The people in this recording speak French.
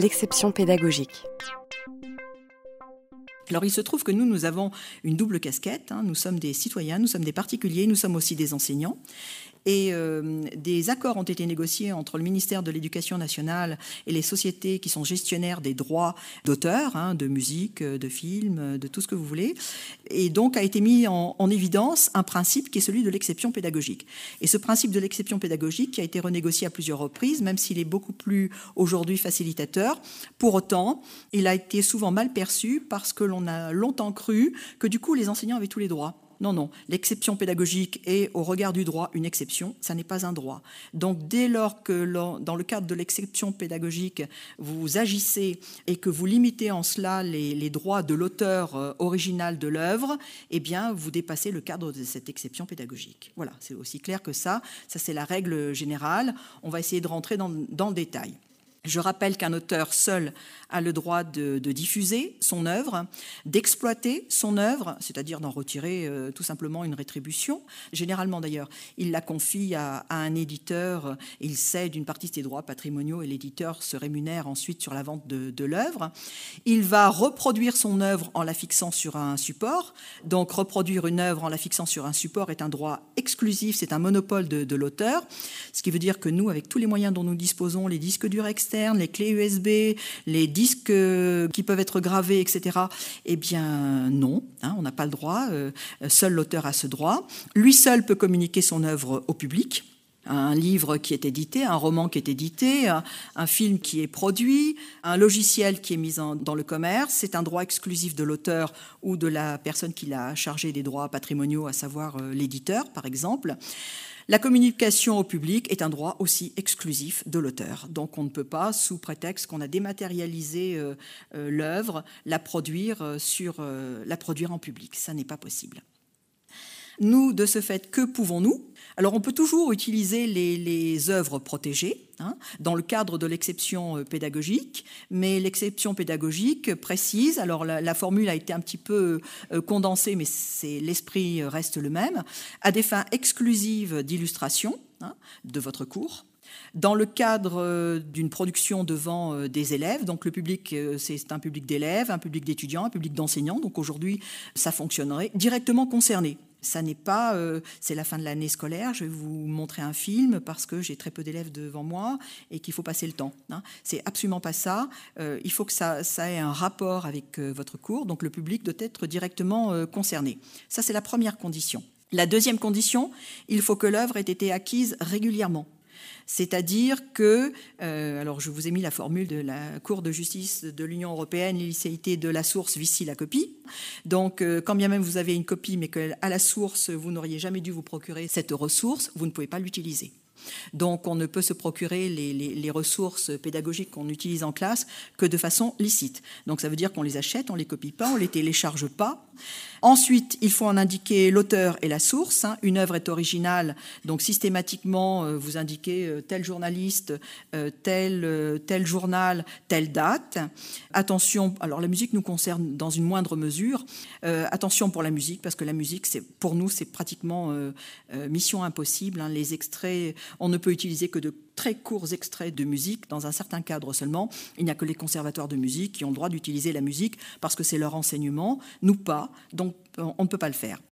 l'exception pédagogique. Alors il se trouve que nous, nous avons une double casquette. Hein. Nous sommes des citoyens, nous sommes des particuliers, nous sommes aussi des enseignants. Et euh, des accords ont été négociés entre le ministère de l'Éducation nationale et les sociétés qui sont gestionnaires des droits d'auteur, hein, de musique, de films, de tout ce que vous voulez. Et donc a été mis en, en évidence un principe qui est celui de l'exception pédagogique. Et ce principe de l'exception pédagogique qui a été renégocié à plusieurs reprises, même s'il est beaucoup plus aujourd'hui facilitateur, pour autant, il a été souvent mal perçu parce que l'on a longtemps cru que du coup les enseignants avaient tous les droits. Non, non, l'exception pédagogique est au regard du droit une exception, ça n'est pas un droit. Donc dès lors que dans le cadre de l'exception pédagogique, vous agissez et que vous limitez en cela les, droits de l'auteur euh, original de l'œuvre, eh bien vous dépassez le cadre de cette exception pédagogique. Voilà, c'est aussi clair que ça, ça c'est la règle générale. On va essayer de rentrer dans, dans le détail. Je rappelle qu'un auteur seul a le droit de, diffuser son œuvre, d'exploiter son œuvre, c'est-à-dire d'en retirer euh, tout simplement une rétribution. Généralement d'ailleurs, il la confie à, un éditeur, il cède une partie de ses droits patrimoniaux et l'éditeur se rémunère ensuite sur la vente de, l'œuvre. Il va reproduire son œuvre en la fixant sur un support. Donc reproduire une œuvre en la fixant sur un support est un droit exclusif, c'est un monopole de, l'auteur, ce qui veut dire que nous, avec tous les moyens dont nous disposons, les disques durs les clés USB, les disques euh, qui peuvent être gravés, etc. Eh bien, non, hein, on n'a pas le droit. Euh, seul l'auteur a ce droit. Lui seul peut communiquer son œuvre au public un livre qui est édité, un roman qui est édité, un, film qui est produit, un logiciel qui est mis dans le commerce. C'est un droit exclusif de l'auteur ou de la personne qui l'a chargé des droits patrimoniaux, à savoir euh, l'éditeur, par exemple. La communication au public est un droit aussi exclusif de l'auteur. Donc on ne peut pas, sous prétexte qu'on a dématérialisé euh, euh, l'œuvre, la produire euh, la produire en public. Ça n'est pas possible. Nous, de ce fait, que pouvons-nous? Alors, on peut toujours utiliser les, œuvres protégées hein, dans le cadre de l'exception euh, pédagogique, mais l'exception pédagogique précise, alors la, formule a été un petit peu euh, condensée, mais l'esprit reste le même, à des fins exclusives d'illustration hein, de votre cours, dans le cadre euh, d'une production devant des élèves, donc le public, c'est un public d'élèves, un public d'étudiants, un public d'enseignants, donc aujourd'hui, ça fonctionnerait directement concerné. Ça n'est pas, euh, c'est la fin de l'année scolaire, je vais vous montrer un film parce que j'ai très peu d'élèves devant moi et qu'il faut passer le temps. Hein. C'est absolument pas ça. Euh, il faut que ça, ait un rapport avec euh, votre cours, donc le public doit être directement concerné. Ça, c'est la première condition. La deuxième condition, il faut que l'œuvre ait été acquise régulièrement. C'est-à-dire que, euh, alors je vous ai mis la formule de la Cour de justice de l'Union européenne, l'illicéité de la source vicie la copie. Donc, euh, quand bien même vous avez une copie, mais qu'à la source, vous n'auriez jamais dû vous procurer cette ressource, vous ne pouvez pas l'utiliser. Donc on ne peut se procurer les, ressources pédagogiques qu'on utilise en classe que de façon licite. Donc ça veut dire qu'on les achète, on les copie pas, on les télécharge pas. Ensuite, il faut en indiquer l'auteur et la source. Hein. Une œuvre est originale, donc systématiquement euh, vous indiquez euh, tel journaliste, euh, tel, journal, telle date. Attention, alors la musique nous concerne dans une moindre mesure. attention pour la musique, parce que la musique, pour nous, c'est pratiquement mission impossible. Hein. Les extraits on ne peut utiliser que de très courts extraits de musique dans un certain cadre seulement. Il n'y a que les conservatoires de musique qui ont le droit d'utiliser la musique parce que c'est leur enseignement, nous pas, donc on ne peut pas le faire.